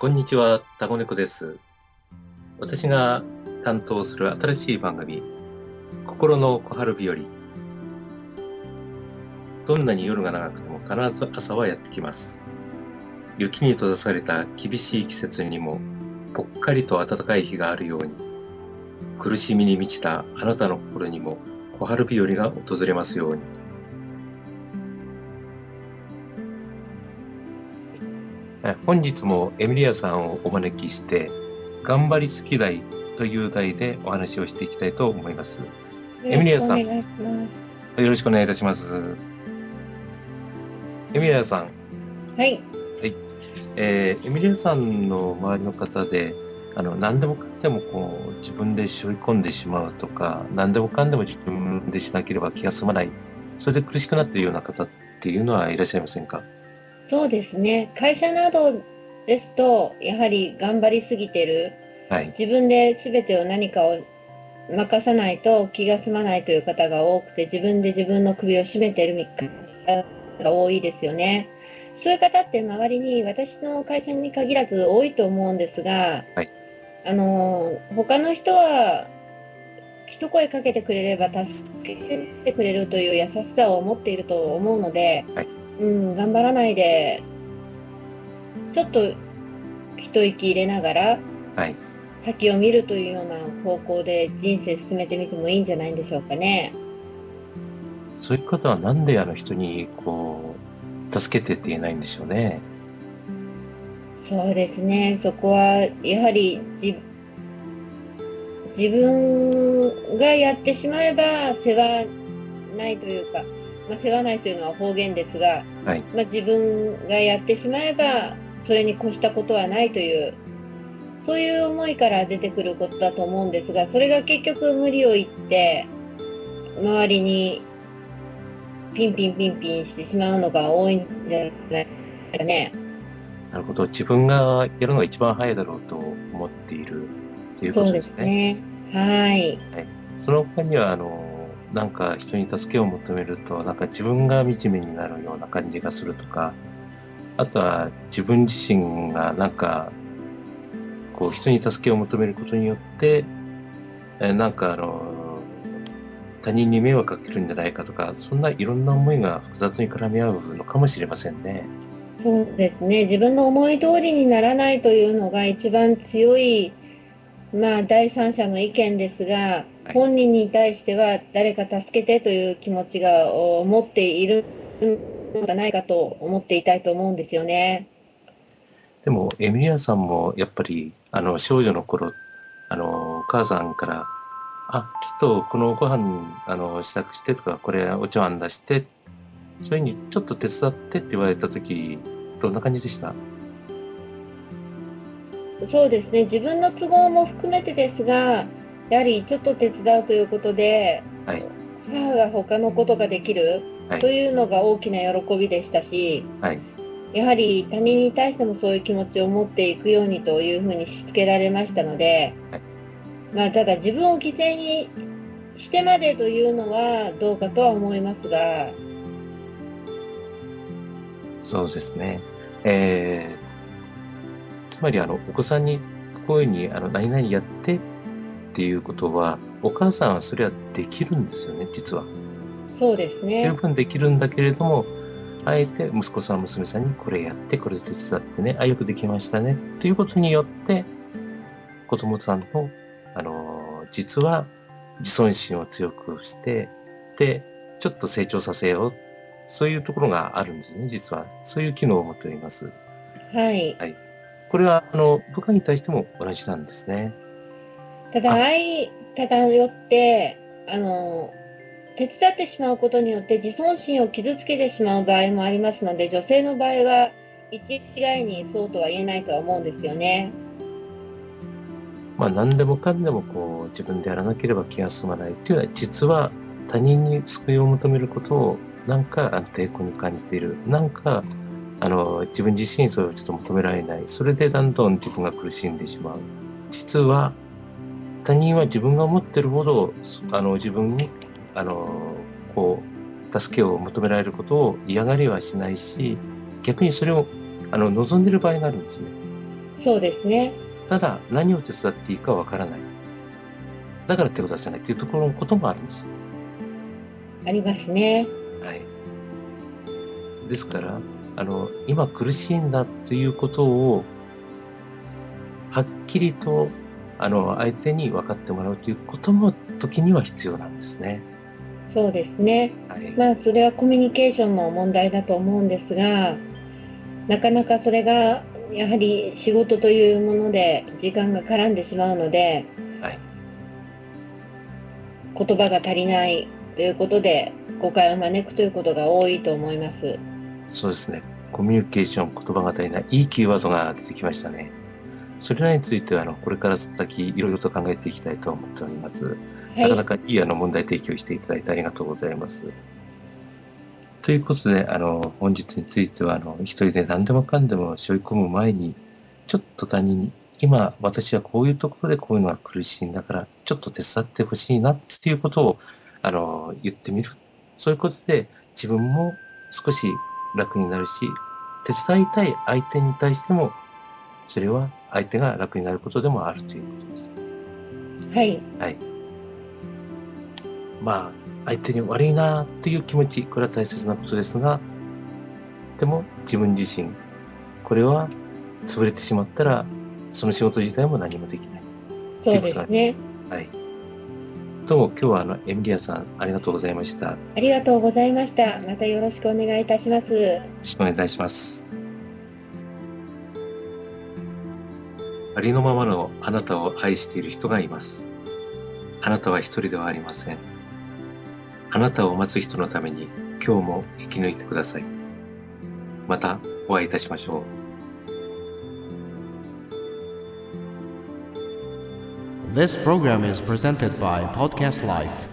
こんにちは、タゴネコです。私が担当する新しい番組、心の小春日和。どんなに夜が長くても必ず朝はやってきます。雪に閉ざされた厳しい季節にも、ぽっかりと暖かい日があるように、苦しみに満ちたあなたの心にも小春日和が訪れますように。本日もエミリアさんをお招きして、頑張りすぎないという題でお話をしていきたいと思います。エミリアさんよろしくお願いいいたします。エミリアさん、はい。えーエミリアさんの周りの方で、あの何でもかんでもこう自分で背負い込んでしまうとか、何でもかんでも自分でしなければ気が済まない、それで苦しくなっているような方っていうのはいらっしゃいませんか？そうですね。会社などですと、やはり頑張りすぎてる。はい。自分で全てを何かを任さないと気が済まないという方が多くて、自分で自分の首を絞めてる方が多いですよね。そういう方って周りに私の会社に限らず多いと思うんですが、はいあの他の人は一声かけてくれれば助けてくれるという優しさを持っていると思うので、はいうん、頑張らないでちょっと一息入れながらはい。先を見るというような方向で人生進めてみてもいいんじゃないんでしょうかね。そういう方はなんであの人にこう、助けてって言えないんでしょうね。そうですね。そこはやはりじ自分がやってしまえば世話ないというか、まあ、世話ないというのは方言ですが、はいまあ、自分がやってしまえばそれに越したことはないというそういう思いから出てくることだと思うんですがそれが結局無理を言って周りにピンピンピンピンしてしまうのが多いんじゃないですかね。なるほど。自分がやるのが一番早いだろうと思っているというこそうでとですすね。ね。はい。その他には、あの、なんか人に助けを求めると、なんか自分が惨めになるような感じがするとか、あとは自分自身がなんか、こう人に助けを求めることによって、えなんかあの、他人に迷惑かけるんじゃないかとか、そんないろんな思いが複雑に絡み合うのかもしれませんね。そうですね。自分の思い通りにならないというのが一番強い、まあ、第三者の意見ですが、本人に対しては誰か助けてという気持ちがお持っているのではないかと思っていたいと思うんですよね。でも、エミリアさんもやっぱり、あの、少女の頃、あの、お母さんから、あ、ちょっとこのご飯、あの、支度してとか、これお茶碗出して、そういうふうにちょっと手伝ってって言われたとき、どんな感じでした？そうですね。自分の都合も含めてですが、やはりちょっと手伝うということで、はい。母が他のことができるはいというのが大きな喜びでしたし、はい。やはり他人に対してもそういう気持ちを持っていくようにというふうにしつけられましたので、はいまあただ自分を犠牲にしてまでというのはどうかとは思いますが、そうですね。えー、つまり、あの、お子さんにこういうふうに、あの、何々やってっていうことは、お母さんはそれはできるんですよね、実は。そうです十ね。分できるんだけれども、あえて息子さん、娘さんにこれやって、これ手伝ってね、あ、よくできましたね、っていうことによって、子供さんの、あのー、実は自尊心を強くして、で、ちょっと成長させよう。そういうところがあるんですね、実は。そういう機能を持っております。はい。これは、あの、部下に対しても同じなんですね。ただ愛漂って、あの、手伝ってしまうことによって自尊心を傷つけてしまう場合もありますので、女性の場合は一概にそうとは言えないとは思うんですよね。まあ、何でもかんでもこう自分でやらなければ気が済まないっていうのは実は他人に救いを求めることをなんかあの抵抗に感じているなんかあの自分自身それをちょっと求められないそれでだんだん自分が苦しんでしまう実は他人は自分が思ってるほどあの自分にあのこう助けを求められることを嫌がりはしないし逆にそれをあの望んでる場合があるんですね。そうですね。ただ、何を手伝っていいかわからない。だから手を出せないっていうところのこともあるんです。ありますね。はい。ですから、あの、今苦しいんだということを、はっきりと、あの、相手に分かってもらうということも、時には必要なんですね。そうですね。はい。まあ、それはコミュニケーションの問題だと思うんですが、なかなかそれが、やはり仕事というもので時間が絡んでしまうので、はい言葉が足りないということで誤解を招くということが多いと思います。そうですね。コミュニケーション、言葉が足りない、いいキーワードが出てきましたね。それらについては、あの、これから先、いろいろと考えていきたいと思っております。はないかなかいいあの問題提起をしていただいてありがとうございます。ということで、あの、本日については、あの、一人で何でもかんでも背負い込む前に、ちょっと他人に、今、私はこういうところでこういうのが苦しいんだから、ちょっと手伝ってほしいなっていうことを、あの、言ってみる。そういうことで、自分も少し楽になるし、手伝いたい相手に対しても、それは相手が楽になることでもあるということです。はい。はい。まあ、相手に悪いなっていう気持ち、これは大切なことですが、でも自分自身、これは潰れてしまったら、その仕事自体も何もできない。そうですね。はい。どうも今日はあの、エミリアさん、ありがとうございました。よありがとうございました。またよろしくお願いいたします。ろしくお願いします。ありのままのあなたを愛している人がいます。あなたは一人ではありません。あなたを待つ人のために今日も生き抜いてください。またお会いいたしましょう。This program is presented by Podcast Life.